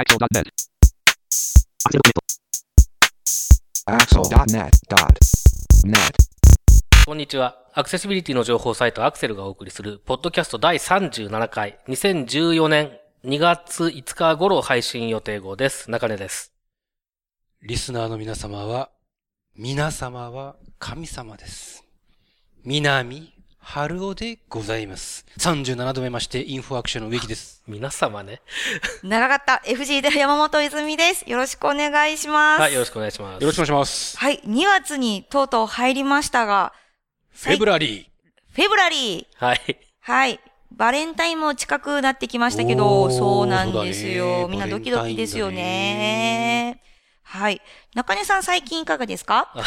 Axel.net. Axel.net.net. こんにちは。アクセシビリティの情報サイトアクセルがお送りする、ポッドキャスト第37回、2014年2月5日頃配信予定号です。中根です。リスナーの皆様は、皆様は神様です。南春尾でございます。37度目まして、インフォアクションの植木です。皆様ね。長かった。FG で山本泉です。よろしくお願いします。はい、よろしくお願いします。よろしくお願いします。はい。2月にとうとう入りましたが、フェブラリフェブラリー。はい。はい。バレンタインも近くなってきましたけど、そうなんですよ。みんなドキドキですよね。はい。中根さん最近いかがですか？ー。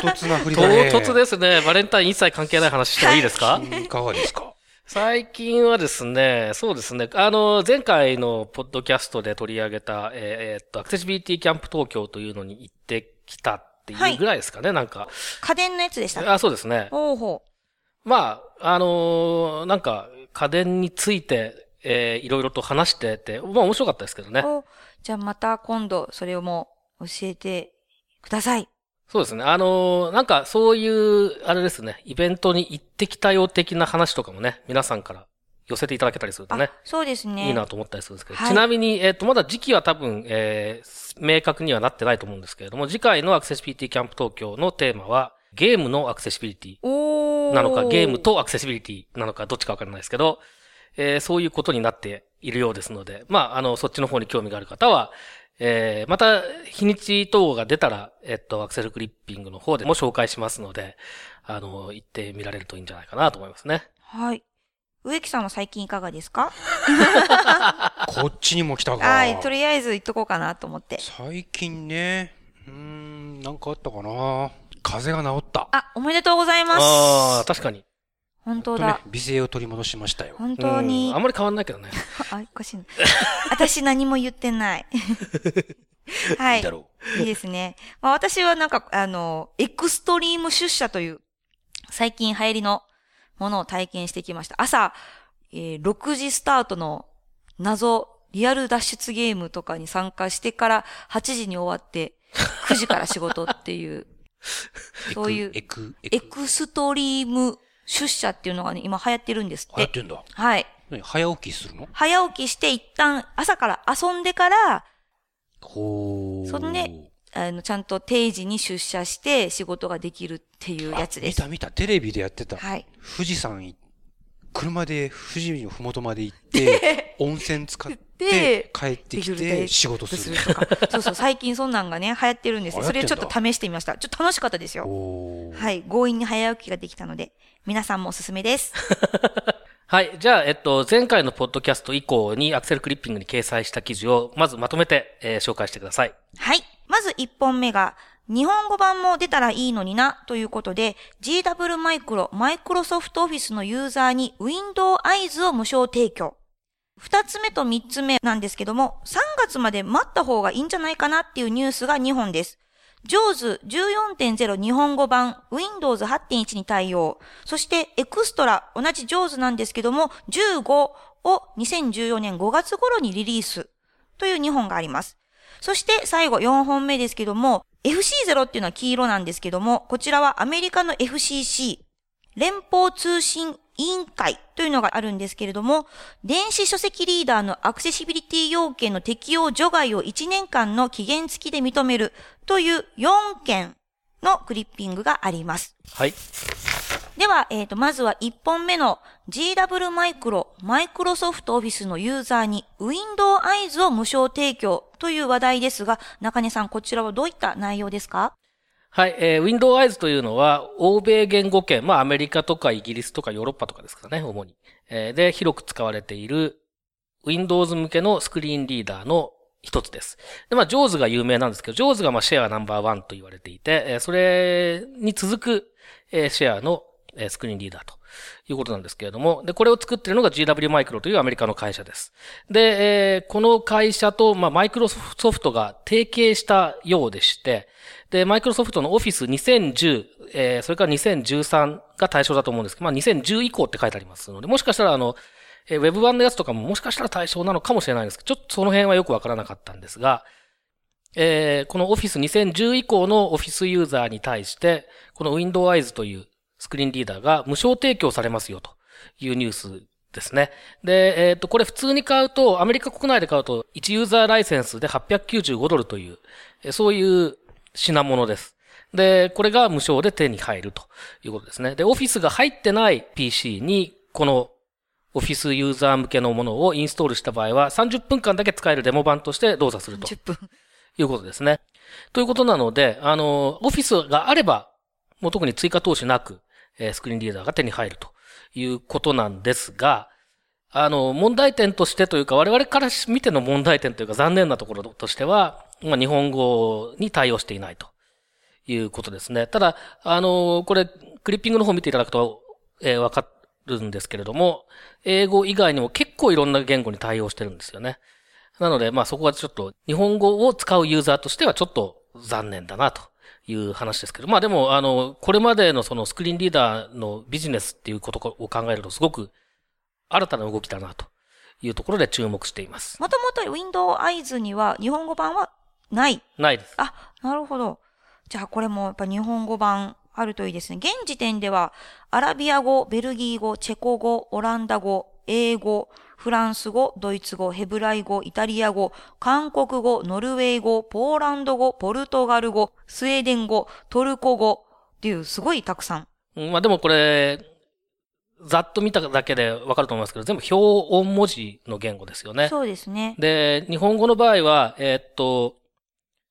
唐突な振り唐だね。突ですね。バレンタイン一切関係ない話してもいいですか、うんいかがですか？最近はですね、そうですね、あの、前回のポッドキャストで取り上げた、えーえーっと、アクセシビリティキャンプ東京というのに行ってきたっていうぐらいですかね、なんか。家電のやつでした。あ、そうですね。ほうほまあ、あのーなんか、家電について、えーいろいろと話してて、まあ面白かったですけどう。ね。おじゃあまた今度それをも教えてください。そうですね。あのーなんかそういう、あれですね、イベントに行ってきたよ的な話とかもね、皆さんから寄せていただけたりするとねあ、、そうですね。いいなと思ったりするんですけど、はいちなみに、えっ、と、まだ時期は多分、えー明確にはなってないと思うんですけれども、次回のアクセシビリティキャンプ東京のテーマは、ゲームのアクセシビリティ。なのか、ゲーム。とアクセシビリティなのか、どっちかわからないですけど、えーそういうことになっているようですので、まあ、あの、そっちの方に興味がある方は、えーまた、日にち等が出たら、えっと、アクセルクリッピングの方でも紹介しますので、あの、行ってみられるといいんじゃないかなと思いますね。はい。植木さんは最近いかがですか？こっちにも来たか。はい。とりあえず言っとこうかなと思って。最近ね、うーん、なんかあったかな。風邪が治った。あ、おめでとうございます。ああ、確かに。本当だとね。、美声を取り戻しましたよ。本当にうんあん。まり変わんないけどね。あ、おかしいな。私何も言ってない。はいいいだ。ろいいですね。まあ私はなんか、あの、エクストリーム出社という、最近流行りのものを体験してきました。朝、えー6時スタートの謎、リアル脱出ゲームとかに参加してから8時に終わって、9時から仕事っていう、う。そういうエク、エエク、クストリーム出社っていうのがね、今流行ってるんですって。流行ってんだ。はい。何早起きするの？早起きして一旦朝から遊んでから、ほー。そのねあの、ちゃんと定時に出社して仕事ができるっていうやつです。あ見た見た、テレビでやってた。はい。富士山い、車で富士のふもとまで行って、温泉使って、帰ってきて仕事する。とか。そうそう、最近そんなんがね、流行ってるんですよ。それをちょっと試してみました。ちょっと楽しかったですよ。はい。強引に早起きができたので、皆さんもおすすめです。はい。じゃあ、えっと、前回のポッドキャスト以降にアクセルクリッピングに掲載した記事を、まずまとめて、えー紹介してください。はい。まず1本目が、日本語版も出たらいいのにな、ということで、GW マイクロ、マイクロソフトオフィスのユーザーに Windows Eyes を無償提供。二つ目と三つ目なんですけども、3月まで待った方がいいんじゃないかなっていうニュースが2本です。JAWS 14.0日本語版 Windows 8.1に対応。そしてエクストラ、同じ JAWS なんですけども、15を2014年5月頃にリリースという2本があります。そして最後4本目ですけども、FC0 っていうのは黄色なんですけども、こちらはアメリカの FCC、連邦通信委員会というのがあるんですけれども、電子書籍リーダーのアクセシビリティ要件の適用除外を1年間の期限付きで認めるという4件のクリッピングがあります。はい。では、えっ、と、まずは1本目の GW マイクロ、マイクロソフトオフィスのユーザーに Windows Eyes を無償提供という話題ですが、中根さん、こちらはどういった内容ですか？はい。えー、Windows Eyes というのは、欧米言語圏、まあ、アメリカとかイギリスとかヨーロッパとかですかね、主に。えーで、広く使われている Windows 向けのスクリーンリーダーの一つです。で、まあ、JAWS が有名なんですけど、JAWS がまあシェアナンバーワンと言われていて、えーそれに続く、えーシェアの、えースクリーンリーダーということなんですけれども、で、これを作っているのが GW マイクロというアメリカの会社です。で、えーこの会社と、まあ、マイクロソフトが提携したようでして、で、マイクロソフトの Office 2010、えーそれから2013が対象だと思うんですけど、まあ、2010以降って書いてありますので、もしかしたらあの、えー、ウェブ版のやつとかももしかしたら対象なのかもしれないんですけど、ちょっとその辺はよくわからなかったんですが、えー、この Office 2010以降の Office ユーザーに対して、この Windows Eyes というスクリーンリーダーが無償提供されますよというニュースですね。で、えっ、ー、と、これ普通に買うと、アメリカ国内で買うと、1ユーザーライセンスで895ドルという、そういう品物です。で、これが無償で手に入るということですね。で、オフィスが入ってない PC に、このオフィスユーザー向けのものをインストールした場合は、30分間だけ使えるデモ版として動作すると。10分。いうことですね。ということなので、あの、オフィスがあれば、もう特に追加投資なく、えー、スクリーンリーダーが手に入るということなんですが、あの、問題点としてというか、我々から見ての問題点というか残念なところとしては、まあ、日本語に対応していないということですね。ただ、あの、これ、クリッピングの方見ていただくと、えー、わかるんですけれども、英語以外にも結構いろんな言語に対応してるんですよね。なので、まあそこはちょっと、日本語を使うユーザーとしてはちょっと残念だなという話ですけど、まあでも、あの、これまでのそのスクリーンリーダーのビジネスっていうことを考えるとすごく新たな動きだなというところで注目しています。もともと Windows Eyes には日本語版はない？ないです。あ、なるほど。じゃあこれもやっぱ日本語版あるといいですね。現時点では、アラビア語、ベルギー語、チェコ語、オランダ語、英語、フランス語、ドイツ語、ヘブライ語、イタリア語、韓国語、ノルウェー語、ポーランド語、ポルトガル語、スウェーデン語、トルコ語っていうすごいたくさん。まあでもこれ、ざっと見ただけでわかると思いますけど、全部表音文字の言語ですよね。そうですね。で、日本語の場合は、えー、っと、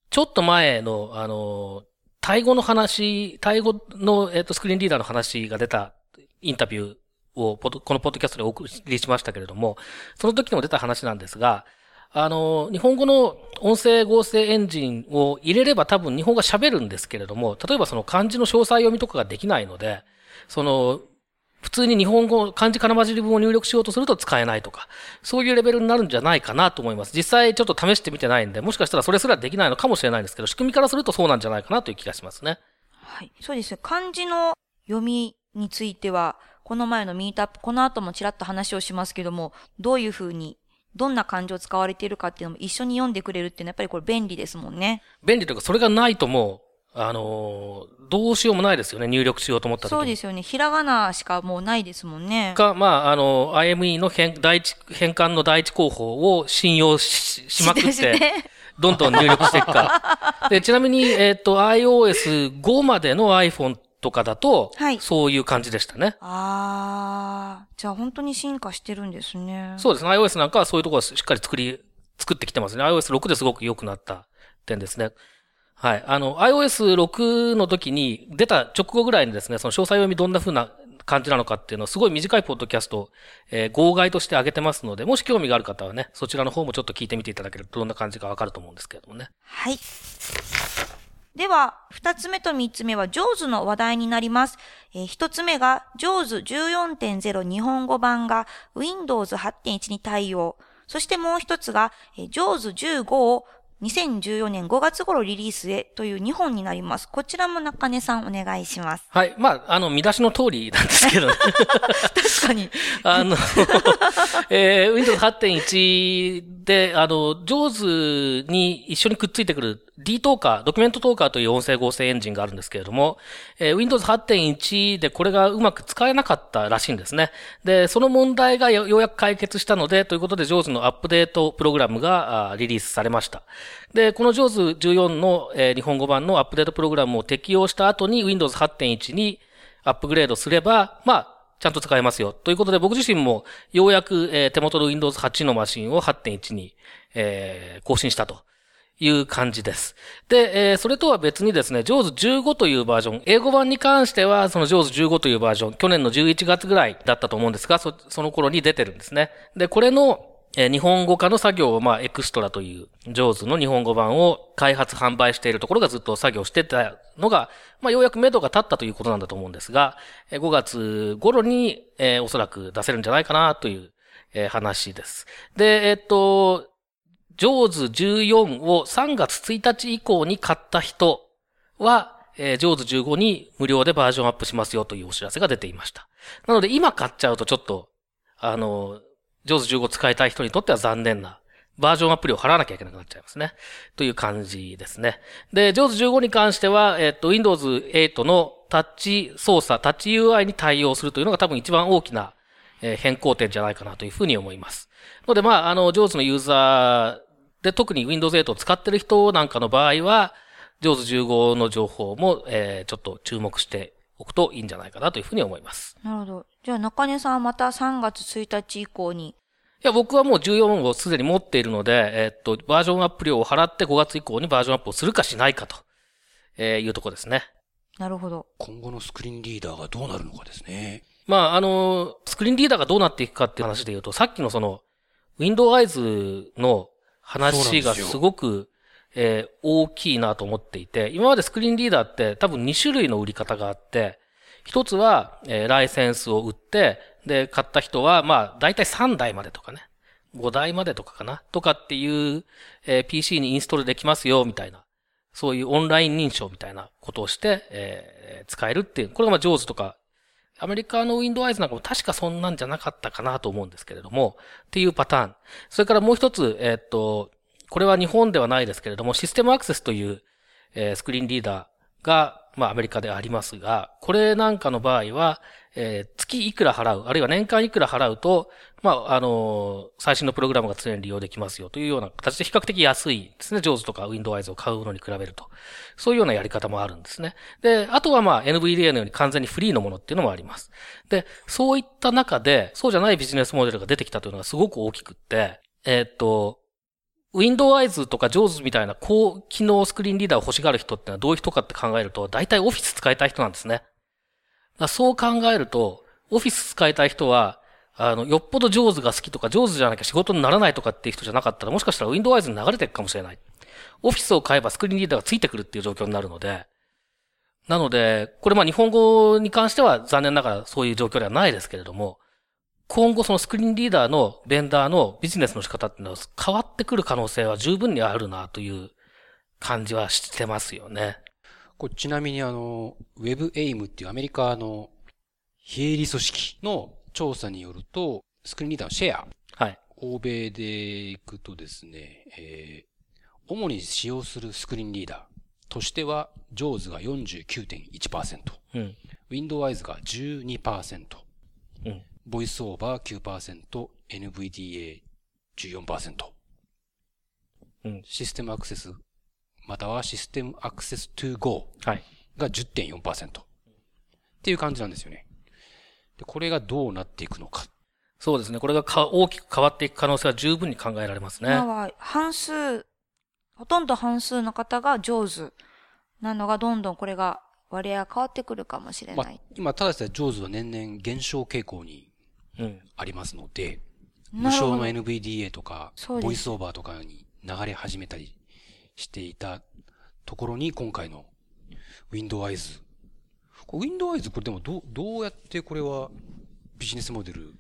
ちょっと前の、あの、タイ語の話、タイ語の、えー、と、スクリーンリーダーの話が出たインタビューを、このポッドキャストでお送りしましたけれども、その時にも出た話なんですが、あの、日本語の音声合成エンジンを入れれば多分日本語が喋るんですけれども、例えばその漢字の詳細読みとかができないので、その、普通に日本語、漢字から混じり文を入力しようとすると使えないとか、そういうレベルになるんじゃないかなと思います。実際ちょっと試してみてないんで、もしかしたらそれすらできないのかもしれないんですけど、仕組みからするとそうなんじゃないかなという気がしますね。はい。そうです漢字の読みについては、この前のミートアップ、この後もちらっと話をしますけども、どういうふうにどんな漢字を使われているかっていうのも一緒に読んでくれるっていうのはやっぱりこれ便利ですもんね。便利というか、それがないともう、あのー、どうしようもないですよね、入力しようと思った時そうですよね。ひらがなしかもうないですもんね。か、まあ、あの、IME の変、第一、変換の第一候補を信用ししまくって、どんどん入力していくか。で、ちなみに、えっ、ー、と、iOS5 までの iPhone とかだと、はい。そういう感じでしたね。ああ、じゃあ本当に進化してるんですね。そうですね。iOS なんかはそういうところはしっかり作り、作ってきてますね。iOS6 ですごく良くなった点ですね。はい。あの、iOS6 の時に出た直後ぐらいにですね、その詳細読みどんな風な感じなのかっていうのをすごい短いポッドキャスト、えー、号外として上げてますので、もし興味がある方はね、そちらの方もちょっと聞いてみていただけるとどんな感じかわかると思うんですけれどもね。はい。では、二つ目と三つ目は、ジョーズの話題になります。えー、一つ目が、ジョーズ14.0日本語版が Windows 8.1に対応。そしてもう一つが、えー、ジョーズ15を2014年5月頃リリースへという2本になります。こちらも中根さんお願いします。はい。まあ、あの、見出しの通りなんですけど、ね、確かに。あの、えー、Windows 8.1で、あの、上手に一緒にくっついてくる D トーカー、ドキュメントトーカーという音声合成エンジンがあるんですけれども、えー、Windows 8.1でこれがうまく使えなかったらしいんですね。で、その問題がようやく解決したので、ということで、ジョーズのアップデートプログラムがリリースされました。で、このジョーズ14の、えー、日本語版のアップデートプログラムを適用した後に Windows 8.1にアップグレードすれば、まあ、ちゃんと使えますよ。ということで、僕自身もようやく、えー、手元の Windows 8のマシンを8.1に、えー、更新したと。いう感じです。で、えー、それとは別にですね、JAWS 15というバージョン、英語版に関しては、その JAWS 15というバージョン、去年の11月ぐらいだったと思うんですが、そその頃に出てるんですね。で、これの、え、日本語化の作業を、まあ、エクストラという JAWS の日本語版を開発販売しているところがずっと作業してたのが、まあ、ようやく目処が立ったということなんだと思うんですが、えー、5月頃に、えー、おそらく出せるんじゃないかなという、えー、話です。で、えー、っと、ジョーズ14を3月1日以降に買った人は、えー、ジョーズ15に無料でバージョンアップしますよというお知らせが出ていました。なので今買っちゃうとちょっと、あの、JAWS 15使いたい人にとっては残念なバージョンアプリを払わなきゃいけなくなっちゃいますね。という感じですね。で、JAWS 15に関しては、えっと、Windows 8のタッチ操作、タッチ UI に対応するというのが多分一番大きな変更点じゃないかなというふうに思います。ので、まあ、あの、JAWS のユーザーで特に Windows 8を使ってる人なんかの場合は、JAWS 15の情報も、えー、ちょっと注目しておくといいんじゃないかなというふうに思います。なるほど。じゃあ中根さんはまた3月1日以降にいや、僕はもう14をすでに持っているので、えっと、バージョンアップ料を払って5月以降にバージョンアップをするかしないかと、えー、いうとこですね。なるほど。今後のスクリーンリーダーがどうなるのかですね。まあ、あの、スクリーンリーダーがどうなっていくかっていう話で言うと、さっきのその、Windows Eyes の話がすごく、えー、大きいなと思っていて、今までスクリーンリーダーって多分2種類の売り方があって、一つは、えー、ライセンスを売って、で、買った人は、まあ、だいたい3台までとかね。5台までとかかな？とかっていう、えー、PC にインストールできますよ、みたいな。そういうオンライン認証みたいなことをして、えー、使えるっていう。これがまあ、上手とか、アメリカの Windows なんかも確かそんなんじゃなかったかなと思うんですけれども、っていうパターン。それからもう一つ、えー、っと、これは日本ではないですけれども、システムアクセスという、えー、スクリーンリーダーが、まあアメリカでありますが、これなんかの場合は、えー、月いくら払う、あるいは年間いくら払うと、まあ、あのー、最新のプログラムが常に利用できますよというような形で比較的安いですね。JAWS とか Windows を買うのに比べると。そういうようなやり方もあるんですね。で、あとはまあ NVDA のように完全にフリーのものっていうのもあります。で、そういった中で、そうじゃないビジネスモデルが出てきたというのがすごく大きくって、えー、っと、Windows とか JAWS みたいな高機能スクリーンリーダーを欲しがる人ってのはどういう人かって考えると、大体オフィス使いたい人なんですね。そう考えると、オフィス使いたい人は、あの、よっぽど上手が好きとか、上手じゃなきゃ仕事にならないとかっていう人じゃなかったら、もしかしたら Windows に流れていくかもしれない。オフィスを買えばスクリーンリーダーがついてくるっていう状況になるので、なので、これまあ日本語に関しては残念ながらそういう状況ではないですけれども、今後そのスクリーンリーダーのベンダーのビジネスの仕方っていうのは変わってくる可能性は十分にあるなという感じはしてますよね。こちなみにあの、WebAIM っていうアメリカの非営利組織の調査によると、スクリーンリーダーのシェア。はい。欧米で行くとですね、えー、主に使用するスクリーンリーダーとしては、JAWS が49.1%。うん。Windows が12%。うん。ボイスオーバー9%、NVDA14%。うん。システムアクセス、またはシステムアクセス to go が10.4%。っていう感じなんですよね。で、これがどうなっていくのか。そうですね。これがか大きく変わっていく可能性は十分に考えられますね。今は半数、ほとんど半数の方が上手なのがどんどんこれが割合が変わってくるかもしれない。まあ、今、ただし上手は年々減少傾向にありますので、うん、無償の NVDA とか、ボイスオーバーとかに流れ始めたりしていたところに今回の Windows Windows これでもどう、どうやってこれはビジネスモデル？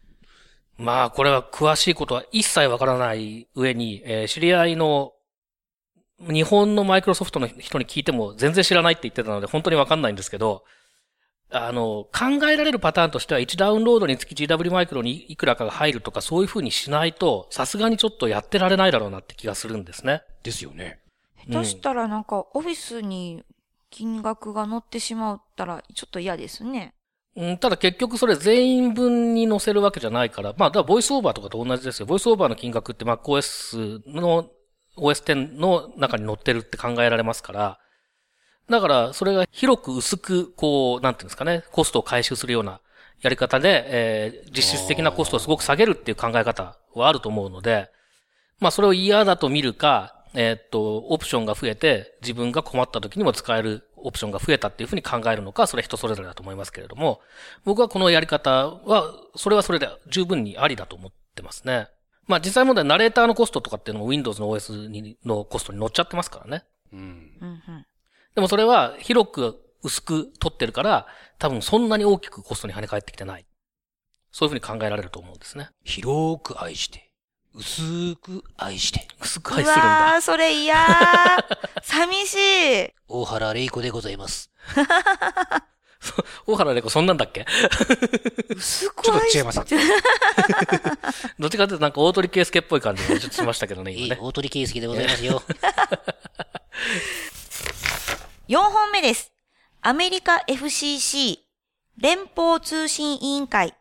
まあ、これは詳しいことは一切わからない上に、えー、知り合いの日本のマイクロソフトの人に聞いても全然知らないって言ってたので本当にわかんないんですけど、あの、考えられるパターンとしては1ダウンロードにつき GW マイクロにいくらかが入るとかそういう風にしないと、さすがにちょっとやってられないだろうなって気がするんですね。ですよね。下手したらなんかオフィスに金額が乗ってしまったらちょっと嫌ですね。うん、ただ結局それ全員分に載せるわけじゃないから、まあ、だからボイスオーバーとかと同じですよ。ボイスオーバーの金額って MacOS の OS10 の中に載ってるって考えられますから、だからそれが広く薄く、こう、なんていうんですかね、コストを回収するようなやり方で、えー、実質的なコストをすごく下げるっていう考え方はあると思うので、まあそれを嫌だと見るか、えー、っと、オプションが増えて、自分が困った時にも使えるオプションが増えたっていうふうに考えるのか、それ人それぞれだと思いますけれども、僕はこのやり方は、それはそれで十分にありだと思ってますね。まあ実際問題、ナレーターのコストとかっていうのも Windows の OS にのコストに乗っちゃってますからね。うん。でもそれは広く薄く取ってるから、多分そんなに大きくコストに跳ね返ってきてない。そういうふうに考えられると思うんですね。広く愛して。薄く愛して。薄く愛するんだ。うわそれ嫌 寂しい。大原玲子でございます。大原玲子そんなんだっけ？薄くちょっと愛し違います。どっちかというとなんか大鳥圭介っぽい感じがちょっとしましたけどね、今ね。大鳥圭介でございますよ。4本目です。アメリカ FCC 連邦通信委員会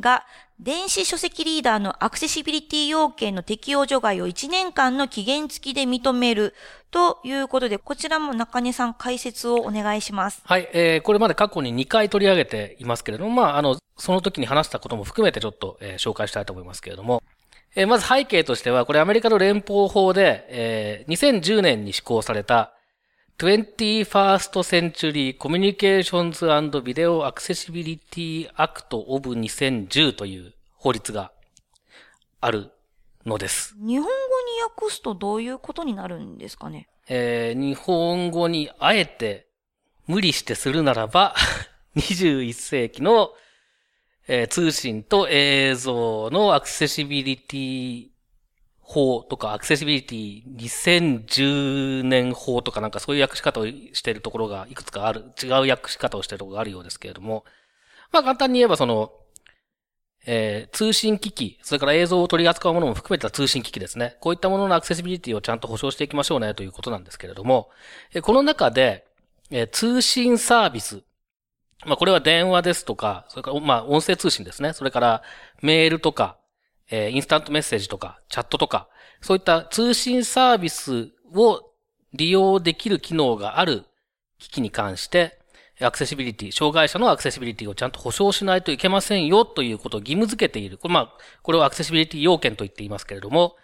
が電子書籍リーダーのアクセシビリティ要件の適用除外を1年間の期限付きで認めるということで、こちらも中根さん解説をお願いします。はい、えー、これまで過去に2回取り上げていますけれども、まあ、あの、その時に話したことも含めてちょっと、えー紹介したいと思いますけれども、えーまず背景としては、これアメリカの連邦法で、えー2010年に施行された 21st Century Communications and Video Accessibility Act of 2010という法律があるのです。日本語に訳すとどういうことになるんですかね？えー日本語にあえて無理してするならば、21世紀の、えー通信と映像のアクセシビリティ法とか、アクセシビリティ2010年法とかなんかそういう訳し方をしているところがいくつかある、違う訳し方をしているところがあるようですけれども、まあ簡単に言えばその、えー通信機器、それから映像を取り扱うものも含めた通信機器ですね。こういったもののアクセシビリティをちゃんと保証していきましょうねということなんですけれども、えーこの中で、えー通信サービス、まあこれは電話ですとか、それからまあ音声通信ですね。それからメールとか、えーインスタントメッセージとか、チャットとか、そういった通信サービスを利用できる機能がある機器に関して、アクセシビリティ、障害者のアクセシビリティをちゃんと保証しないといけませんよということを義務付けている。これまあ、これをアクセシビリティ要件と言っていますけれども、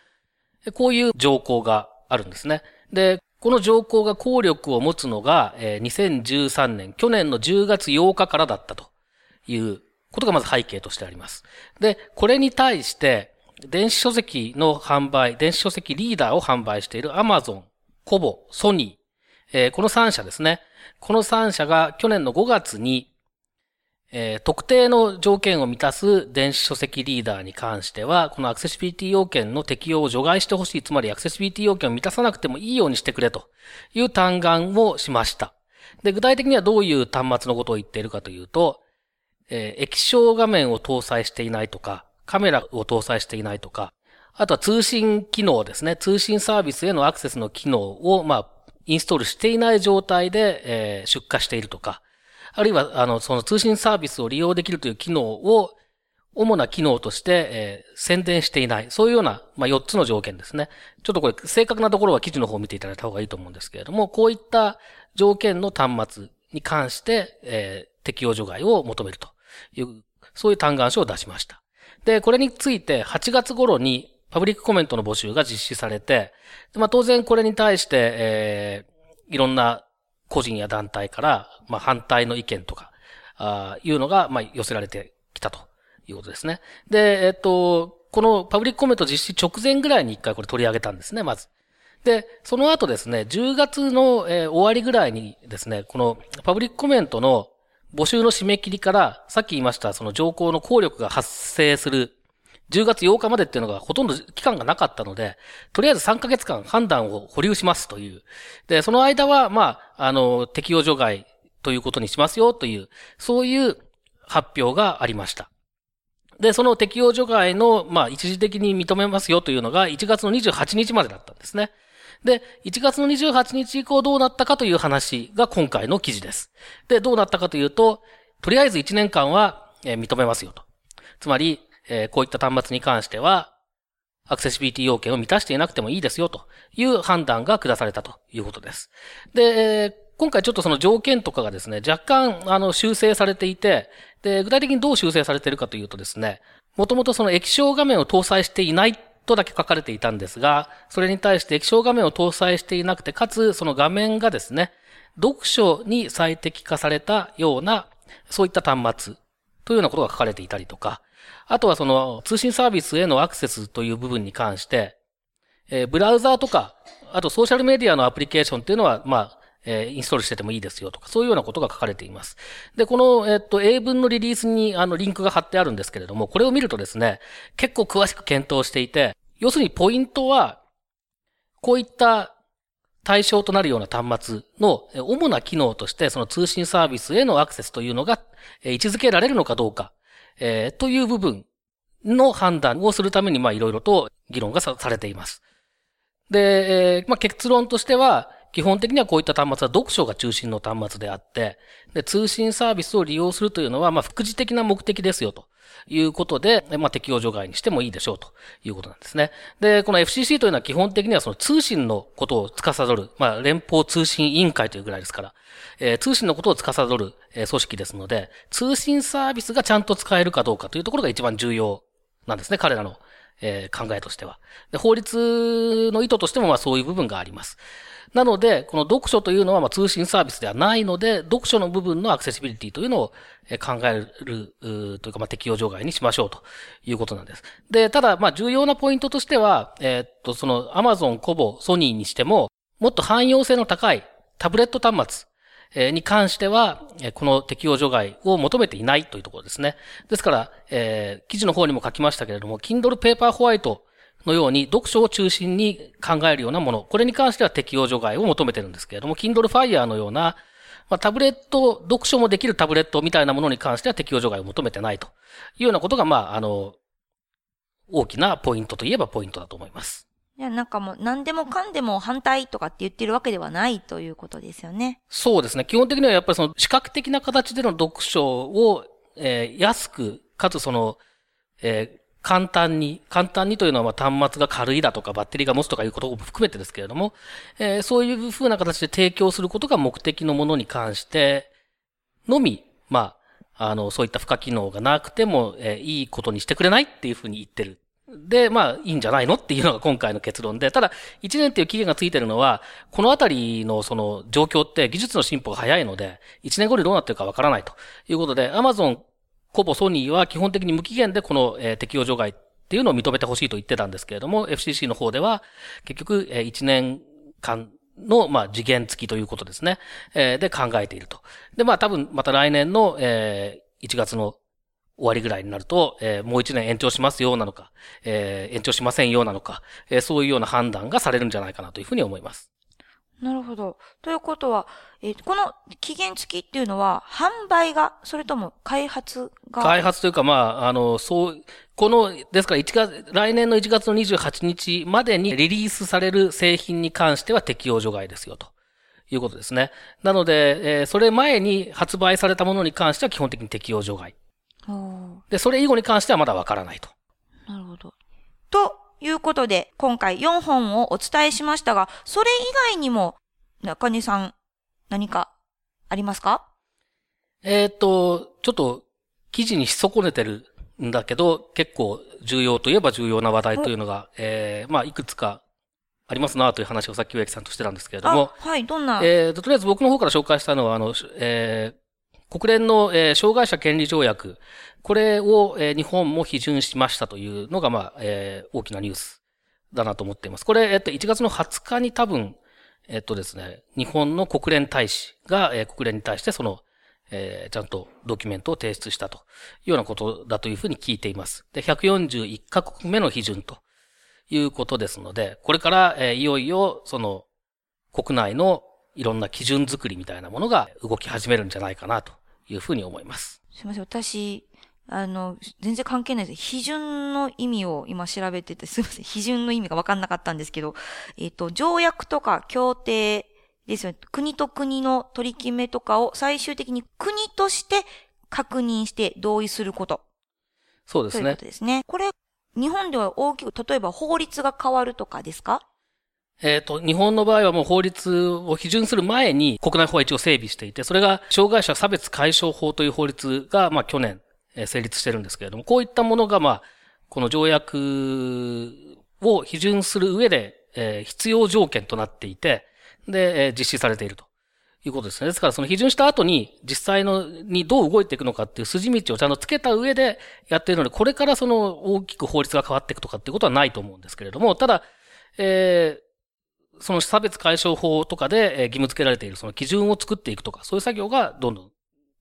こういう条項があるんですね。で、この条項が効力を持つのが、2013年、去年の10月8日からだったということがまず背景としてあります。で、これに対して、電子書籍の販売、電子書籍リーダーを販売している Amazon、コボ、ソニー、えーこの3社ですね。この3社が去年の5月に、えー特定の条件を満たす電子書籍リーダーに関しては、このアクセシビリティ要件の適用を除外してほしい。つまりアクセシビリティ要件を満たさなくてもいいようにしてくれという嘆願をしました。で、具体的にはどういう端末のことを言っているかというと、えー液晶画面を搭載していないとか、カメラを搭載していないとか、あとは通信機能ですね。通信サービスへのアクセスの機能を、まあ、インストールしていない状態で、えー出荷しているとか、あるいは、あの、その通信サービスを利用できるという機能を、主な機能として、えー宣伝していない。そういうような、まあ、4つの条件ですね。ちょっとこれ、正確なところは記事の方を見ていただいた方がいいと思うんですけれども、こういった条件の端末に関して、えー適用除外を求めるという、そういう嘆願書を出しました。で、これについて8月頃にパブリックコメントの募集が実施されて、まあ当然これに対して、えーいろんな個人や団体から、まあ反対の意見とか、あーいうのが、まあ寄せられてきたということですね。で、えっと、このパブリックコメント実施直前ぐらいに一回これ取り上げたんですね、まず。で、その後ですね、10月の、えー終わりぐらいにですね、このパブリックコメントの募集の締め切りから、さっき言いました、その条項の効力が発生する10月8日までっていうのがほとんど期間がなかったので、とりあえず3ヶ月間判断を保留しますという。で、その間は、まあ、あの、適用除外ということにしますよという、そういう発表がありました。で、その適用除外の、まあ、一時的に認めますよというのが1月の28日までだったんですね。で、1月の28日以降どうなったかという話が今回の記事です。で、どうなったかというと、とりあえず1年間は、認めますよと。つまり、こういった端末に関しては、アクセシビリティ要件を満たしていなくてもいいですよという判断が下されたということです。で、今回ちょっとその条件とかがですね、若干、あの、修正されていて、で、具体的にどう修正されているかというとですね、もともとその液晶画面を搭載していないとだけ書かれていたんですが、それに対して液晶画面を搭載していなくて、かつその画面がですね、読書に最適化されたような、そういった端末というようなことが書かれていたりとか、あとはその通信サービスへのアクセスという部分に関して、えーブラウザーとか、あとソーシャルメディアのアプリケーションっていうのは、まあ、えーインストールしててもいいですよとか、そういうようなことが書かれています。で、この、えっと、英文のリリースに、あの、リンクが貼ってあるんですけれども、これを見るとですね、結構詳しく検討していて、要するにポイントは、こういった対象となるような端末の主な機能としてその通信サービスへのアクセスというのが位置づけられるのかどうか、えー、という部分の判断をするために、まあいろいろと議論がされています。で、えー、まあ結論としては、基本的にはこういった端末は読書が中心の端末であって、で、通信サービスを利用するというのは、まあ、副次的な目的ですよ、ということで、まあ、適用除外にしてもいいでしょう、ということなんですね。で、この FCC というのは基本的にはその通信のことを司る、まあ、連邦通信委員会というぐらいですから、えー、通信のことを司る、えー、組織ですので、通信サービスがちゃんと使えるかどうかというところが一番重要なんですね、彼らの、え、考えとしては。で法律の意図としても、まあ、そういう部分があります。なので、この読書というのはまあ通信サービスではないので、読書の部分のアクセシビリティというのを考える、というかまあ適用除外にしましょうということなんです。で、ただまあ重要なポイントとしては、えー、っと、その Amazon、コボ、ソニーにしても、もっと汎用性の高いタブレット端末に関しては、この適用除外を求めていないというところですね。ですから、えー、記事の方にも書きましたけれども、Kindle Paper White のように読書を中心に考えるようなもの、これに関しては適用除外を求めてるんですけれども、Kindle Fire のような、まあ、タブレット、読書もできるタブレットみたいなものに関しては適用除外を求めてないというようなことが、まあ、あの、大きなポイントといえばポイントだと思います。いや、なんかもう何でもかんでも反対とかって言ってるわけではないということですよね。そうですね。基本的にはやっぱりその視覚的な形での読書を、えー、安く、かつその、えー、簡単に、簡単にというのはま端末が軽いだとかバッテリーが持つとかいうことも含めてですけれども、えー、そういう風な形で提供することが目的のものに関してのみ、まあ、あの、そういった付加機能がなくても、えー、いいことにしてくれないっていうふうに言ってる。で、まあ、いいんじゃないのっていうのが今回の結論で、ただ、1年っていう期限がついてるのは、このあたりのその状況って技術の進歩が早いので、1年後にどうなってるかわからないということで、Amazon コボソニーは基本的に無期限でこの、適用除外っていうのを認めてほしいと言ってたんですけれども、FCC の方では結局、えー、1年間の、まあ、次元付きということですね。で考えていると。で、まあ、多分、また来年の、えー、1月の終わりぐらいになると、えー、もう1年延長しますようなのか、えー、延長しませんようなのか、えー、そういうような判断がされるんじゃないかなというふうに思います。なるほど。ということは、えー、この期限付きっていうのは、販売が、それとも開発が？開発というか、まあ、あの、そう、この、ですから1月、来年の1月の28日までにリリースされる製品に関しては適用除外ですよ、ということですね。なので、えー、それ前に発売されたものに関しては基本的に適用除外。で、それ以後に関してはまだわからないと。なるほど。ということで、今回4本をお伝えしましたが、それ以外にも、中根さん、何かありますか？えっ、と、ちょっと、記事にし損ねてるんだけど、結構重要といえば重要な話題というのが、えー、まあ、いくつかありますなという話をさっき植木さんとしてたんですけれども。はい、どんな？えーと、とりあえず僕の方から紹介したのは、あの、えー、国連の、えー、障害者権利条約、これを、えー、日本も批准しましたというのが、まあ、えー、大きなニュースだなと思っています。これ、えっと、1月の20日に多分、えっとですね、日本の国連大使が、えー、国連に対してその、えー、ちゃんとドキュメントを提出したというようなことだというふうに聞いています。で、141カ国目の批准ということですので、これから、えー、いよいよ、その、国内のいろんな基準作りみたいなものが動き始めるんじゃないかなというふうに思います。すみません。私、あの、全然関係ないです。批准の意味を今調べてて、すみません。批准の意味がわかんなかったんですけど、えっ、ー、と、条約とか協定ですよね。国と国の取り決めとかを最終的に国として確認して同意すること。そうですね。ということですね。これ、日本では大きく、例えば法律が変わるとかですか？えっ、ー、と、日本の場合はもう法律を批准する前に国内法は一応整備していて、それが障害者差別解消法という法律が、まあ去年成立してるんですけれども、こういったものが、まあ、この条約を批准する上で、えー、必要条件となっていて、で、えー、実施されているということですね。ですから、その批准した後に、実際の、にどう動いていくのかっていう筋道をちゃんとつけた上でやっているので、これからその大きく法律が変わっていくとかっていうことはないと思うんですけれども、ただ、えー、その差別解消法とかで義務付けられているその基準を作っていくとか、そういう作業がどんどん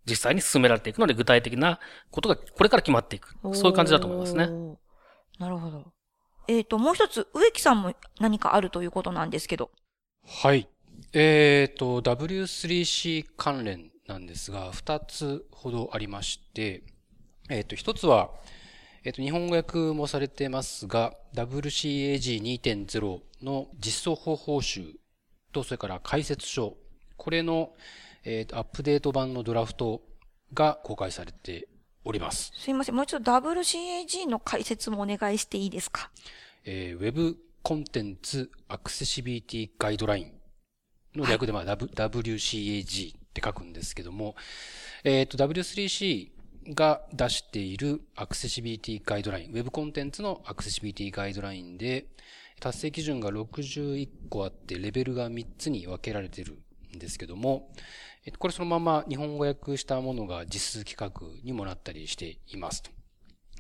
実際に進められていくので、具体的なことがこれから決まっていく。そういう感じだと思いますね。なるほど。えっ、ー、と、もう一つ、植木さんも何かあるということなんですけど。はい。えっ、と、W3C 関連なんですが、二つほどありまして、えっ、と、一つは、えっ、と、日本語訳もされてますが、WCAG2.0 の実装方法集と、それから解説書、これの、えっ、と、アップデート版のドラフトが公開されております。すいません。もう一度 WCAG の解説もお願いしていいですか？えー、Web コンテンツアクセシビリティガイドラインの略で、まあ、W- WCAG って書くんですけども、えっ、と、W3C が出しているアクセシビリティガイドライン、Web コンテンツのアクセシビリティガイドラインで、達成基準が61個あって、レベルが3つに分けられてるんですけども、これそのまま日本語訳したものが実数規格にもなったりしていますと。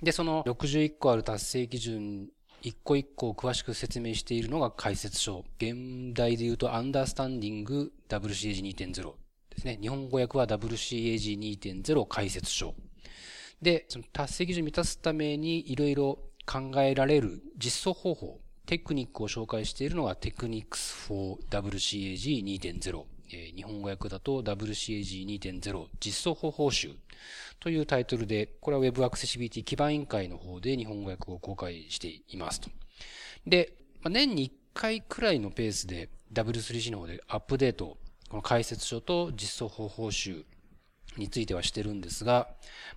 で、その61個ある達成基準一個一個を詳しく説明しているのが解説書。現代で言うと Understanding WCAG2.0 ですね。日本語訳は WCAG2.0 解説書。で、その達成基準を満たすためにいろいろ考えられる実装方法、テクニックを紹介しているのが Techniques for WCAG2.0。え日本語訳だと WCAG2.0 実装方法集というタイトルで、これは Web アクセシビリティ基盤委員会の方で日本語訳を公開していますと。で、ま年に1回くらいのペースで W3C の方でアップデート、この解説書と実装方法集についてはしてるんですが、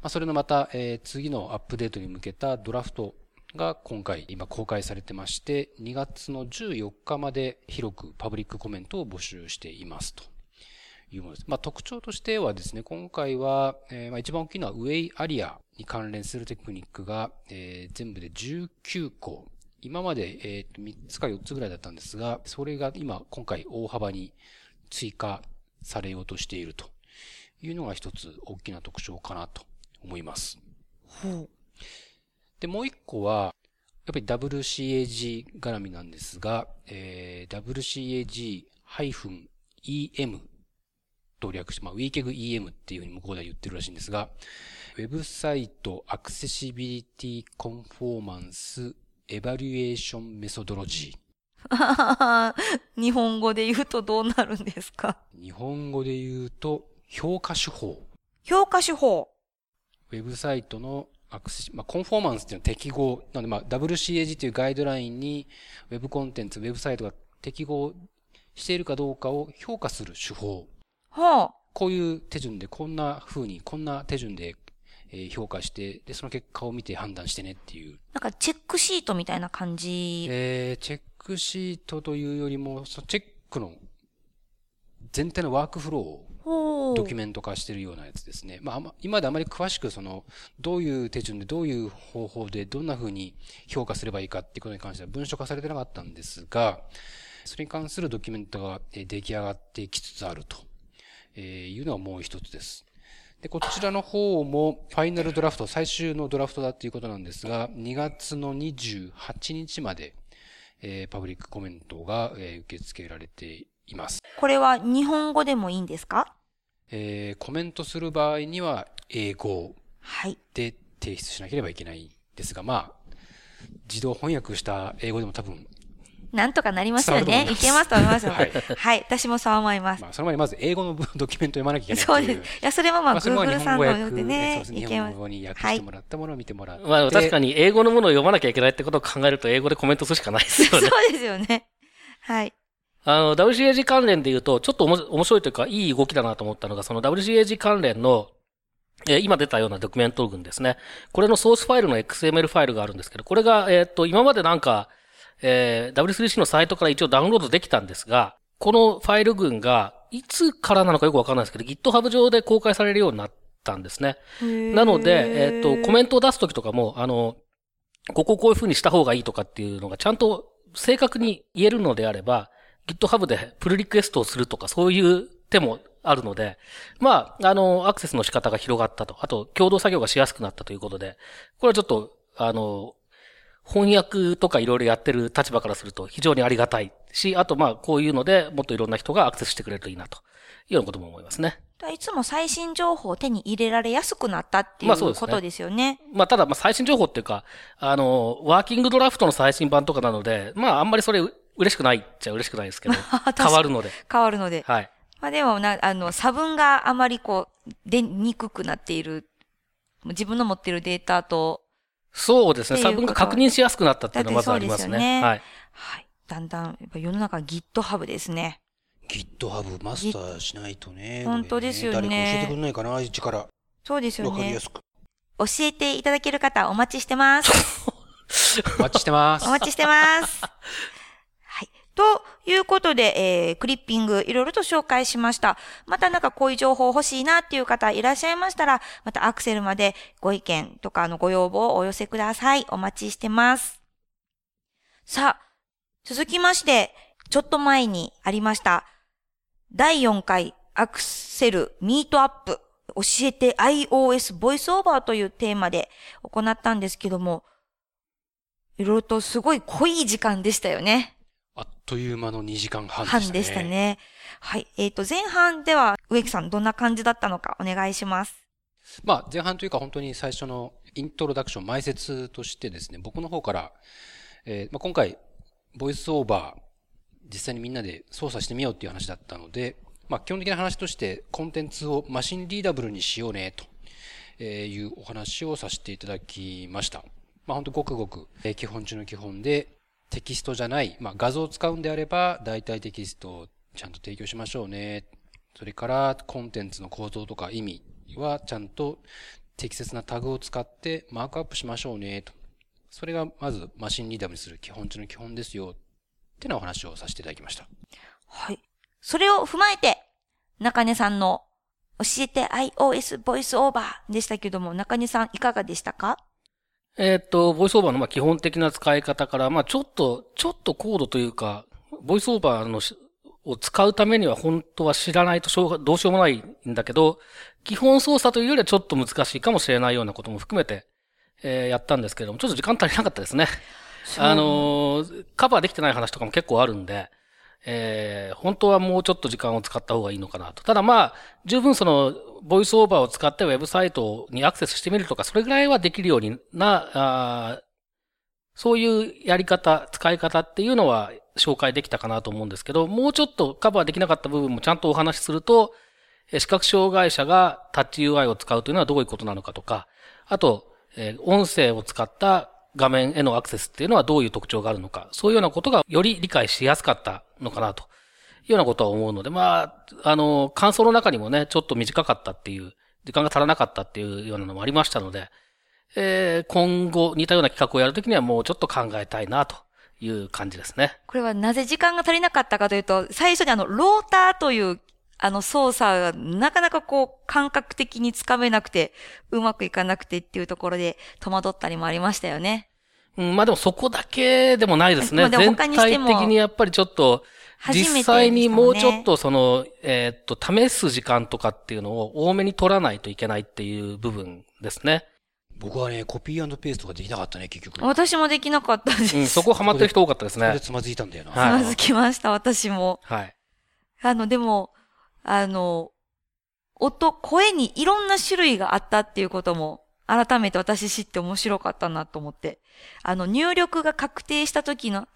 まあ、それのまた、え次のアップデートに向けたドラフトが今回今公開されてまして、2月の14日まで広くパブリックコメントを募集していますと。いうものです。まあ、特徴としてはですね、今回は、えーまあ、一番大きいのはウェイアリアに関連するテクニックが、えー全部で19個。今まで、えー3つか4つぐらいだったんですが、それが今、今回大幅に追加されようとしているというのが一つ大きな特徴かなと思います。ほう。で、もう一個は、やっぱり WCAG 絡みなんですが、えー WCAG-EM と略して、まあ、WeKegEM っていうふうに向こうでは言ってるらしいんですが、ウェブサイトアクセシビリティコンフォーマンスエバリュエーションメソドロジ 日本語で言うとどうなるんですか？ー。日本語で言うと、評価手法。評価手法。ウェブサイトのアクセシ、まあ、コンフォーマンスっていうのは適合。なので、まあ、WCAG というガイドラインに、ウェブコンテンツ、ウェブサイトが適合しているかどうかを評価する手法。はあ。こういう手順で、こんな風に、こんな手順で、えー評価して、で、その結果を見て判断してねっていう。なんかチェックシートみたいな感じ。えー、チェックシートというよりも、そのチェックの全体のワークフローを。ドキュメント化しているようなやつですね。まああま、今まであまり詳しくその、どういう手順でどういう方法でどんな風に評価すればいいかっていうことに関しては文書化されてなかったんですが、それに関するドキュメントがえー出来上がってきつつあると、えーいうのはもう一つです。で、こちらの方もファイナルドラフト、最終のドラフトだっていうことなんですが、2月の28日まで、えーパブリックコメントが、えー受け付けられています。これは日本語でもいいんですか？えーコメントする場合には英語はい。で提出しなければいけないんですが、まあ、自動翻訳した英語でも多分、なんとかなりますよね。いけますと思いますよ。ははいい。私もそう思います。まあ、その前にまず英語のドキュメントを読まなきゃいけないそう。です。いや、それもまあ、Google さん本語訳のでねそうで、す日。本語に訳してもらったものを見てもらって。まあ確かに英語のものを読まなきゃいけないってことを考えると英語でコメントするしかないですよね。そうですよね。はい。あの、WCAG 関連で言うと、ちょっと面白いというか、いい動きだなと思ったのが、その WCAG 関連の、えー今出たようなドキュメント群ですね。これのソースファイルの XML ファイルがあるんですけど、これが、えーっと、今までなんか、えー W3C のサイトから一応ダウンロードできたんですが、このファイル群が、いつからなのかよくわかんないですけど、GitHub 上で公開されるようになったんですね。なので、えっ、と、コメントを出すときとかも、あの、ここをこういう風にした方がいいとかっていうのがちゃんと正確に言えるのであれば、GitHub でプルリクエストをするとかそういう手もあるので、まあ、あの、アクセスの仕方が広がったと。あと、共同作業がしやすくなったということで、これはちょっと、あの、翻訳とかいろいろやってる立場からすると非常にありがたいし、あとまあ、こういうのでもっといろんな人がアクセスしてくれるといいなというようなことも思いますね。いつも最新情報を手に入れられやすくなったっていうことですよね。まあ、ただ、まあ、最新情報っていうか、あの、ワーキングドラフトの最新版とかなので、まあ、あんまりそれ、嬉しくないっちゃ嬉しくないですけど、変わるので。変わるので。はい。まあでもな、あの、差分があまりこう、出にくくなっている。自分の持っているデータと、そうですね。差分が確認しやすくなったっていうのはまずありますだってそうですよね。ねはい。はい。だんだん、やっぱ世の中 GitHub ですね。GitHub マスターしないとね。本当ですよね誰か教えてくれないかな、一から。そうですよねわかりや。すく。教えていただける方お待ちしてます。お待ちしてます。お待ちしてます。ということで、えー、クリッピングいろいろと紹介しました。またなんかこういう情報欲しいなっていう方いらっしゃいましたら、またアクセルまでご意見とかのご要望をお寄せください。お待ちしてます。さあ、続きまして、ちょっと前にありました、第4回アクセルミートアップ教えて iOS ボイスオーバーというテーマで行ったんですけども、いろいろとすごい濃い時間でしたよね。あっという間の2時間半でしたね。半でしたね。はい。えっ、と、前半では植木さんどんな感じだったのかお願いします。まあ、前半というか本当に最初のイントロダクション、前説としてですね、僕の方から、えーまあ、今回、ボイスオーバー、実際にみんなで操作してみようっていう話だったので、まあ、基本的な話として、コンテンツをマシンリーダブルにしようね、とえーいうお話をさせていただきました。まあ、本当ごくごく、えー基本中の基本で、テキストじゃない、まあ、画像を使うんであれば、代替テキストをちゃんと提供しましょうね。それから、コンテンツの構造とか意味は、ちゃんと適切なタグを使ってマークアップしましょうね。と。それが、まず、マシンリーダブルにする基本中の基本ですよ。ってなお話をさせていただきました。はい。それを踏まえて、中根さんの教えて iOS ボイスオーバーでしたけども、中根さんいかがでしたか？えーっと、ボイスオーバーのまあ基本的な使い方から、まあちょっと、ちょっと高度というか、ボイスオーバーのしを使うためには本当は知らないとしょうがどうしようもないんだけど、基本操作というよりはちょっと難しいかもしれないようなことも含めて、えーやったんですけども、ちょっと時間足りなかったですね。あのーカバーできてない話とかも結構あるんで、えー本当はもうちょっと時間を使った方がいいのかなと。ただまあ、十分その、ボイスオーバーを使ってウェブサイトにアクセスしてみるとか、それぐらいはできるようにな、あそういうやり方、使い方っていうのは紹介できたかなと思うんですけど、もうちょっとカバーできなかった部分もちゃんとお話しすると、視覚障害者がタッチ UI を使うというのはどういうことなのかとか、あと、えー音声を使った画面へのアクセスっていうのはどういう特徴があるのか、そういうようなことがより理解しやすかったのかなというようなことは思うので、まあ、あの、感想の中にもね、ちょっと短かったっていう、時間が足らなかったっていうようなのもありましたので、えー今後似たような企画をやるときにはもうちょっと考えたいなという感じですね。これはなぜ時間が足りなかったかというと、最初にあの、ローターという、あの操作がなかなかこう、感覚的につかめなくて、うまくいかなくてっていうところで戸惑ったりもありましたよね。うん、まあでもそこだけでもないですね。全体他にしても的にやっぱりちょっと、実際にもうちょっと。とその、えーっと、試す時間とかっていうのを多めに取らないといけないっていう部分ですね。僕はね、コピーペーストができなかったね、結局。私もできなかったです。うん、そこハマってる人多かったですねそれで。つまずいたんだよな。はいつまずきました、私も。はい。あの、でも、あの、音、声にいろんな種類があったっていうことも、改めて私知って面白かったなと思って。あの、入力が確定した時の、あっ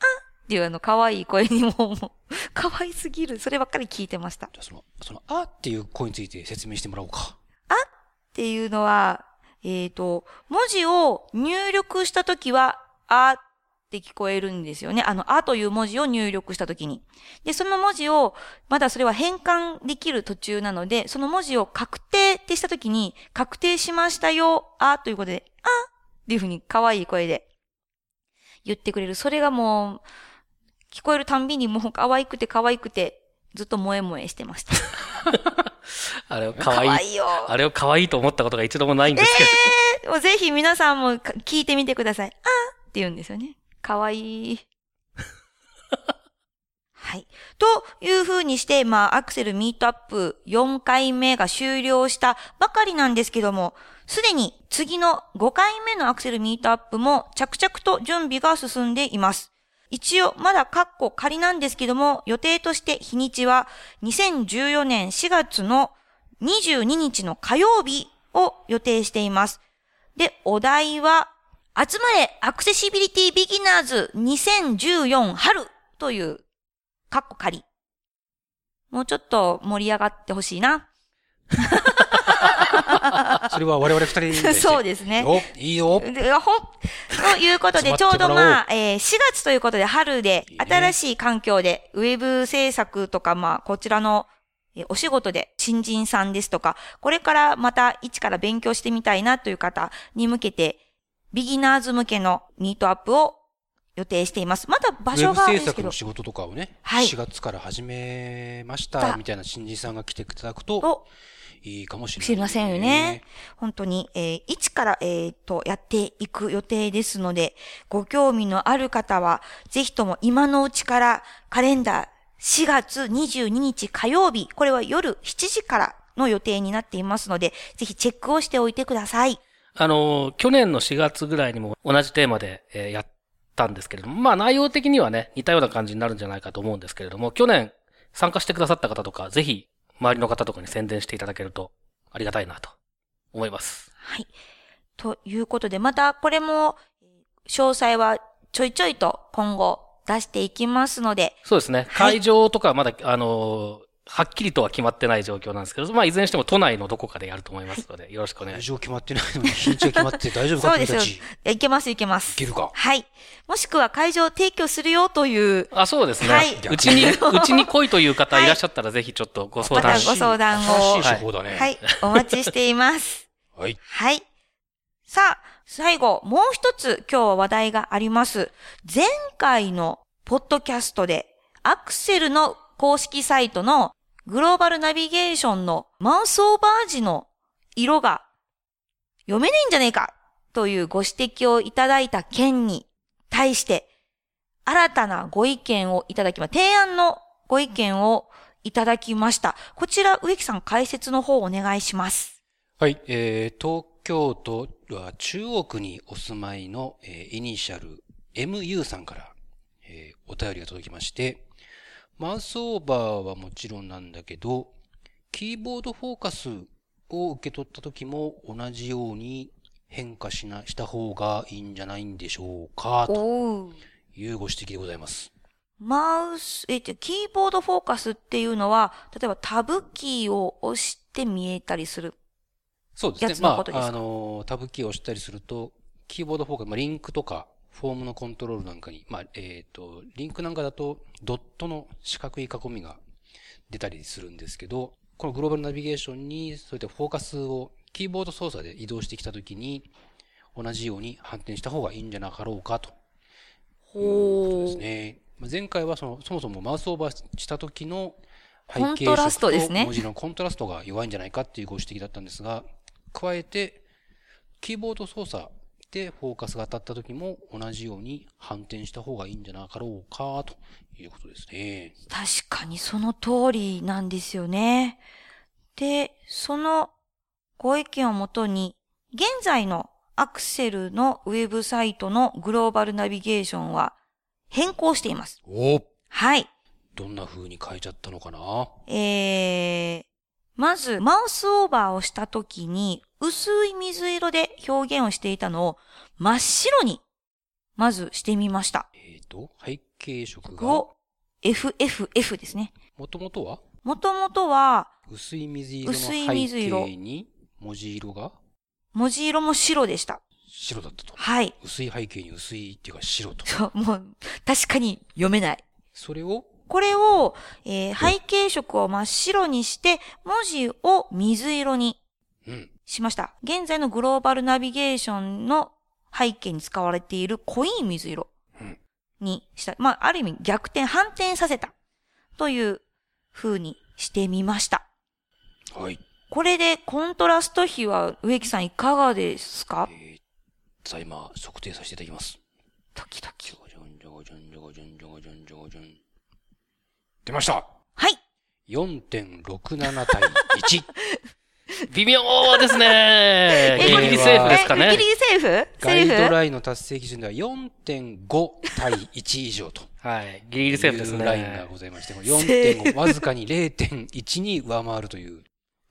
ていうあの、可愛い声にも、もう 可愛すぎる。そればっかり聞いてました。っじゃあその、その、あっていう声について説明してもらおうか。ていうのは、えっ、と、文字を入力した時は、あって聞こえるんですよね。あの、あという文字を入力した時に。で、その文字を、まだそれは変換できる途中なので、その文字を確定ってした時に、確定しましたよ、あということで、あっていうふうに可愛い声で言ってくれる。それがもう、聞こえるたんびにもう可愛くて可愛くて、ずっと萌え萌えしてました。あれを可愛いいよ。あれを可愛いと思ったことが一度もないんですけど。もうぜひ皆さんもか聞いてみてください。あーって言うんですよね。かわいい。はい。という風にして、まあ、アクセルミートアップ4回目が終了したばかりなんですけども、すでに次の5回目のアクセルミートアップも着々と準備が進んでいます。一応、まだカッコ仮なんですけども、予定として日にちは2014年4月の22日の火曜日を予定しています。で、お題は、集まれアクセシビリティビギナーズ2014春という、カッコ仮。もうちょっと盛り上がってほしいな。それは我々二人に対して。そうですね。よ、いいよ。でほん、ということで、ちょうどまあ、えー4月ということで春で新しい環境で、ウェブ制作とか、まあ、こちらの、えーお仕事で新人さんですとか、これからまた一から勉強してみたいなという方に向けて、ビギナーズ向けのミートアップを予定しています。まだ場所がですけど作の、仕事とかをね、はい4月から始めましだた、みたいな新人さんが来ていただくと、と、いいかもしれない、知りませんよね。。本当に、えー一から、えーと、やっていく予定ですので、ご興味のある方は、ぜひとも今のうちからカレンダー4月22日火曜日、これは夜7時からの予定になっていますので、ぜひチェックをしておいてください。あの、去年の4月ぐらいにも同じテーマで、えーやったんですけれども、まあ内容的にはね、似たような感じになるんじゃないかと思うんですけれども、去年参加してくださった方とか、ぜひ周りの方とかに宣伝していただけるとありがたいなと思います。はい。ということで、またこれも、えー詳細はちょいちょいと今後出していきますので、そうですね。はい会場とかはまだ、あの、はっきりとは決まってない状況なんですけど、まあいずれにしても都内のどこかでやると思いますので、よろしくお願いし会場決まってないのに、日にちが決まって大丈夫かそうですよ。いけますいけます。いけるかはい。もしくは会場を提供するよという、ます。あ、そうですね。はいうちに、うちに来いという方いらっしゃったら、ぜひちょっとご相談またご相談を新しい手法だね。はい、お待ちしています。はい。はい。さあ、最後、もう一つ今日は話題があります。前回のポッドキャストで、アクセルの公式サイトのグローバルナビゲーションのマウスオーバー時の色が読めねえんじゃねえかというご指摘をいただいた件に対して、新たなご意見をいただきま、提案のご意見をいただきました。こちら、植木さん解説の方お願いします。はい。えー、東京都は中央区にお住まいの、えーイニシャル MU さんから、えーお便りが届きまして、マウスオーバーはもちろんなんだけど、キーボードフォーカスを受け取った時も同じように変化しな、した方がいいんじゃないんでしょうか、と。いうご指摘でございます。マウス、えっと、キーボードフォーカスっていうのは、例えばタブキーを押して見えたりする。そうですね。やつのまあ、ことですか？あの、タブキーを押したりすると、キーボードフォーカス、まあ、リンクとか、フォームのコントロールなんかに、まあ、えっ、と、リンクなんかだと、ドットの四角い囲みが出たりするんですけど、このグローバルナビゲーションに、そういったフォーカスを、キーボード操作で移動してきたときに、同じように反転した方がいいんじゃなかろうかと。いうですね。まあ前回はその、そもそもマウスオーバーした時の背景コントラストですね文字のコントラストが弱いんじゃないかっていうご指摘だったんですが、加えて、キーボード操作でフォーカスが当たった時も同じように反転した方がいいんじゃなかろうかということですね。確かにその通りなんですよね。で、そのご意見をもとに、現在のアクセルのウェブサイトのグローバルナビゲーションは変更しています。おはい。どんな風に変えちゃったのかな？えー、まず、マウスオーバーをしたときに、薄い水色で表現をしていたのを真っ白に、まずしてみました。えっ、と、背景色が、を、FFF ですね。もともとは？もともとは、薄い水色の薄い背水色景に文字色が？文字色も白でした。白だったと。はい。薄い背景に薄いっていうか白と。そう、もう、確かに読めない。それを、これを、えー背景色を真っ白にして、文字を水色にうん。しました。現在のグローバルナビゲーションの背景に使われている濃い水色うんにした。まあ、ある意味逆転、反転させた。という風にしてみました。はい。これでコントラスト比は植木さんいかがですか？えー、さあ今、測定させていただきます。時々。出ましたはい。!4.67 対1。微妙ですね。ギリギリセーフですかねえギリ。ギリセーフ？ガイセーフ？ドラインの達成基準では4.5対1以上と。はい。ギリギリセーフですいうラインがね。ございまして、この4.5、わずかに0.1に上回るという。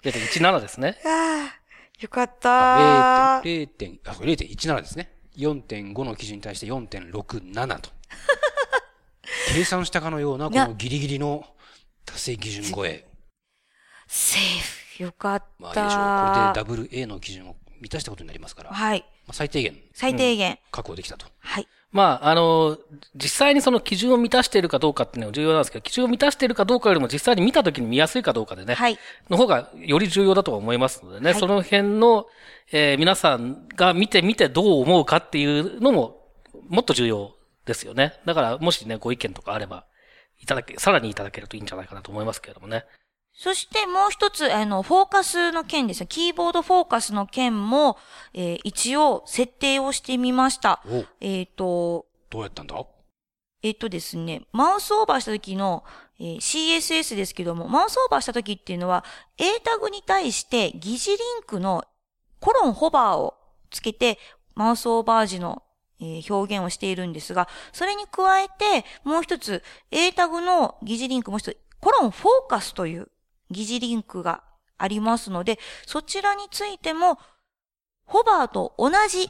0.17ですね。ああ、よかったあ、0. 0. あ、これ0.17ですね。4.5の基準に対して4.67と。計算したかのような、このギリギリの達成基準超え。セーフ。よかった。まあいいでしょう。これでダブル A の基準を満たしたことになりますから。まはい。あ、最低限最低限。確保できたと。はい。まあ、あの、実際にその基準を満たしているかどうかっていうのは重要なんですけど、基準を満たしているかどうかよりも実際に見たときに見やすいかどうかでね、はい。の方がより重要だと思いますのでね、はいその辺の、えー皆さんが見てみてどう思うかっていうのも、もっと重要ですよね。だから、もしね、ご意見とかあれば、いただけ、さらにいただけるといいんじゃないかなと思いますけれどもね。そしてもう一つ、あの、フォーカスの件ですね。キーボードフォーカスの件も、えー一応設定をしてみました。おえっ、と、どうやったんだ？えっ、とですね、マウスオーバーした時の、えー CSS ですけども、マウスオーバーした時っていうのは、A タグに対して疑似リンクのコロンホバーをつけて、マウスオーバー時の、えー表現をしているんですが、それに加えて、もう一つ、A タグの疑似リンクもう一つ、コロンフォーカスという疑似リンクがありますので、そちらについても、ホバーと同じ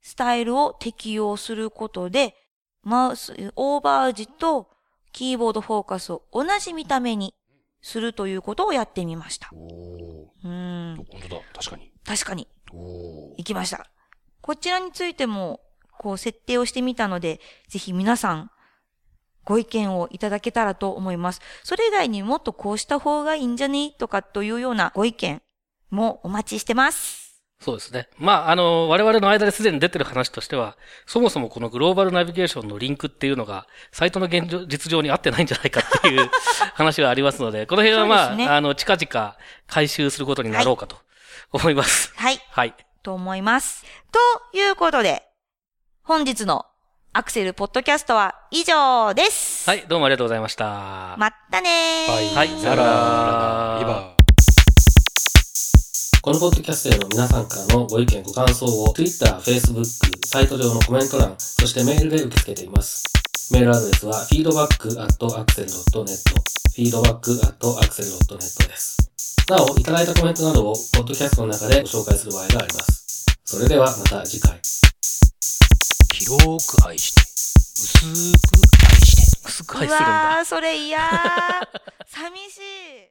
スタイルを適用することで、マウス、オーバー時とキーボードフォーカスを同じ見た目にするということをやってみました。おおうーん。ー。本当だ。確かに。確かに、お。行きました。こちらについても、こう、設定をしてみたので、ぜひ皆さん、ご意見をいただけたらと思います。それ以外にもっとこうした方がいいんじゃね？とかというようなご意見もお待ちしてます。そうですね。まあ、あの、我々の間ですでに出てる話としては、そもそもこのグローバルナビゲーションのリンクっていうのが、サイトの現状、実情に合ってないんじゃないかっていう 話はありますので、この辺はまあ、ねあの、近々回収することになろうかと思います。はい。はい。と思います。ということで、本日のアクセルポッドキャストは以上です。はい、どうもありがとうございました。まったねー。はいさよならバイバイこのポッドキャストへの皆さんからのご意見、ご感想を Twitter、Facebook、サイト上のコメント欄、そしてメールで受け付けています。メールアドレスは feedback.axel.net feedback.axel.net です。なお、いただいたコメントなどをポッドキャストの中でご紹介する場合があります。それではまた次回。広く愛して、薄く愛して。薄くう愛するんだ。それ嫌ー。寂しい。